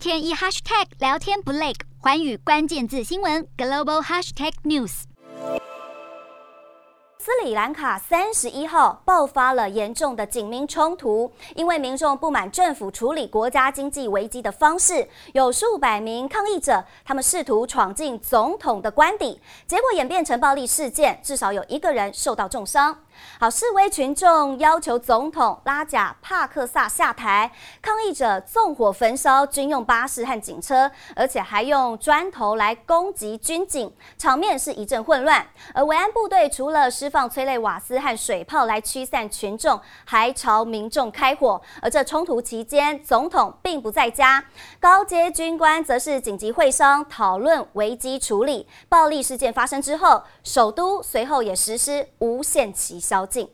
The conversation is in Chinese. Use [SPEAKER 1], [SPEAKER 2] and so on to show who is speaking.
[SPEAKER 1] 天一 hashtag 聊天不累，寰宇关键字新闻 global hashtag news。
[SPEAKER 2] 斯里兰卡三十一号爆发了严重的警民冲突，因为民众不满政府处理国家经济危机的方式，有数百名抗议者，他们试图闯进总统的官邸，结果演变成暴力事件，至少有一个人受到重伤。好，示威群众要求总统拉贾帕克萨下台，抗议者纵火焚烧军用巴士和警车，而且还用砖头来攻击军警，场面是一阵混乱。而维安部队除了释放催泪瓦斯和水炮来驱散群众，还朝民众开火。而这冲突期间，总统并不在家，高阶军官则是紧急会商讨论危机处理。暴力事件发生之后，首都随后也实施无限期宵禁。